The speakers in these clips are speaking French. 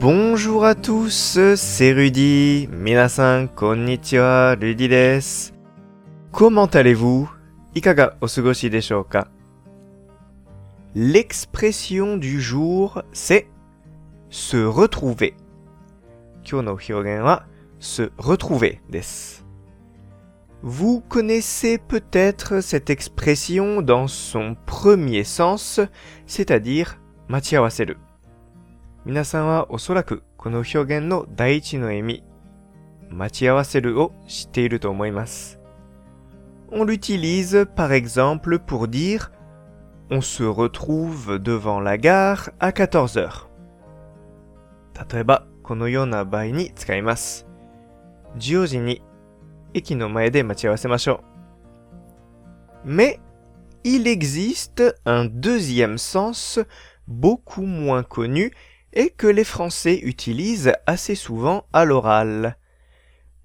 Bonjour à tous, c'est Rudy. Minasan, konnichiwa, Rudy desu. Comment allez-vous? Ikaga osugoshi desho ka? L'expression du jour, c'est se retrouver. Kyou no se retrouver desu. Vous connaissez peut-être cette expression dans son premier sens, c'est-à-dire machiawaseru. 皆さんはおそらくこの表現の第一の意味、待ち合わせるを知っていると思います。On l'utilise par exemple pour dire on se retrouve devant la gare à 14 heures. 例えば、このような場合に使います。14時に駅の前で待ち合わせましょう。Mais, il existe un deuxième sens beaucoup moins connu et que les Français utilisent assez souvent à l'oral.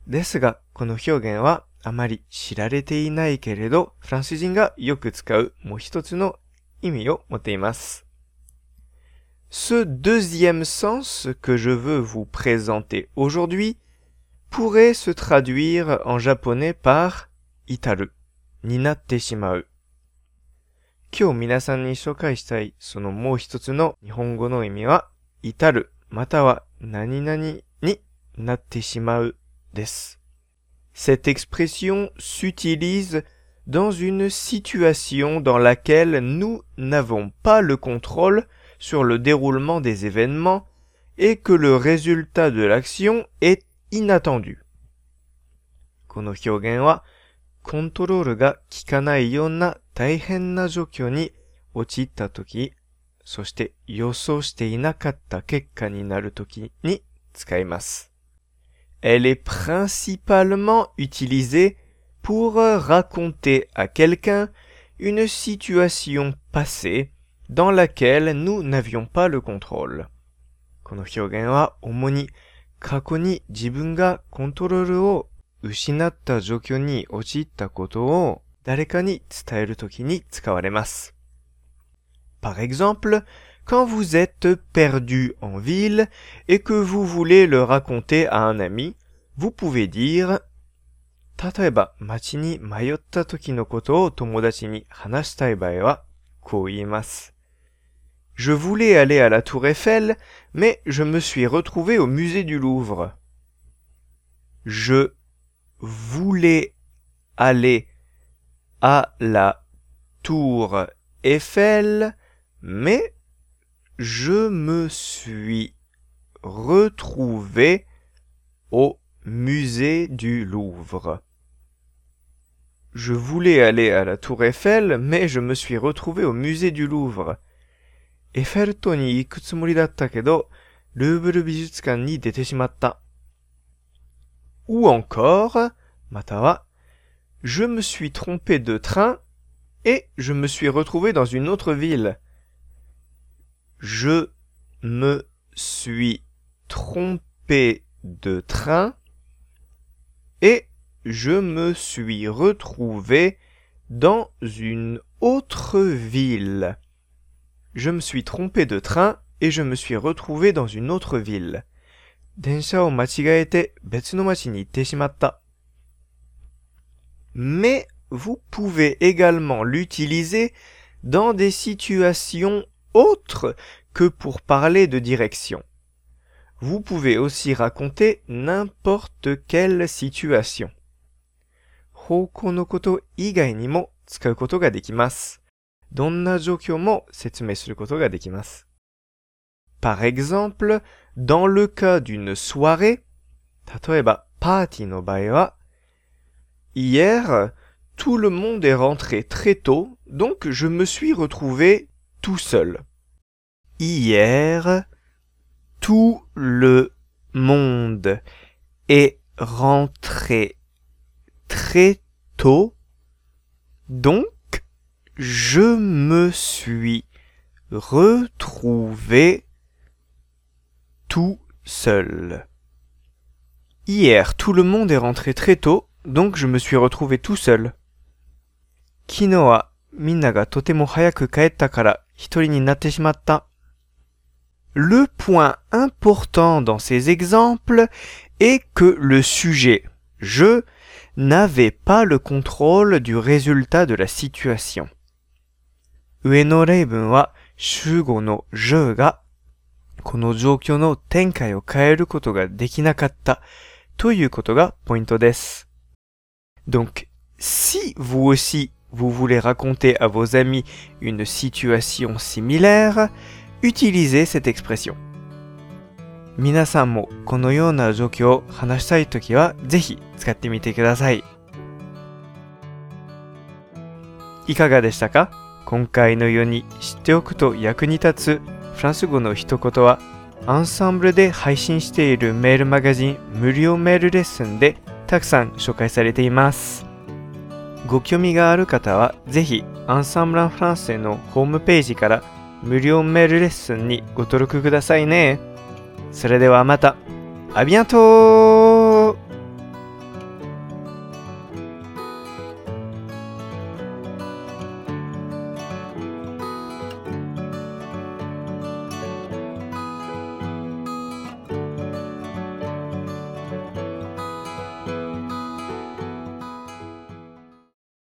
ですが、この表現はあまり知られていないけれど、フランス人がよく使うもう一つの意味を持っています。Ce deuxième sens que je veux vous présenter aujourd'hui pourrait se traduire en japonais par 至るになってしまう。今日皆さんに紹介したいそのもう一つの日本語の意味は 至るまたは何々になってしまうです。Cette expression s'utilise dans une situation dans laquelle nous n'avons pas le contrôle sur le déroulement des événements et que le résultat de l'action est inattendu. この表現はコントロールが効かないような大変な状況に陥った時、 そして予想していなかった結果になる時に使います。Elle est principalement utilisée pour raconter à quelqu'un une situation passée dans laquelle nous n'avions pas le contrôle. この表現は主に過去に自分がコントロールを失った状況に陥ったことを誰かに伝えるときに使われます。Par exemple, quand vous êtes perdu en ville et que vous voulez le raconter à un ami, vous pouvez dire 例えば街に迷った時のことを友達に話したい場合はこう言います。Je voulais aller à la tour Eiffel, mais je me suis retrouvé au musée du Louvre. Je voulais aller à la tour Eiffel, mais je me suis retrouvé au musée du Louvre. Je voulais aller à la tour Eiffel, mais je me suis retrouvé au musée du Louvre. Eiffel ni Ou encore, matawa, je me suis trompé de train et je me suis retrouvé dans une autre ville. Je me suis trompé de train et je me suis retrouvé dans une autre ville. Je me suis trompé de train et je me suis retrouvé dans une autre ville. Mais vous pouvez également l'utiliser dans des situations autre que pour parler de direction. Vous pouvez aussi raconter n'importe quelle situation. Par exemple, dans le cas d'une soirée, hier, tout le monde est rentré très tôt, donc je me suis retrouvé tout seul. Hier, tout le monde est rentré très tôt, donc je me suis retrouvé tout seul. Hier, tout le monde est rentré très tôt, donc je me suis retrouvé tout seul. 昨日はみんながとても早く帰ったから 一人になってしまった。 Le point important dans ces exemples est que le sujet je n'avait pas le contrôle du résultat de la situation. 上の例文は主語の je がこの状況の展開を変えることができなかったということがポイントです。Donc, si vous aussi vous voulez raconter à vos amis une situation similaire, utilisez cette expression. 皆さんもこのような状況を話したいときはぜひ使ってみてください。いかがでしたか今回のように知っておくと役に立つフランス語の一言はアンサンブルで配信しているメールマガジン無料メールレッスンでたくさん紹介されています。ご興味がある方はぜひアンサンブランフランスへのホームページから無料メールレッスンにご登録くださいね。それではまた。ありがとう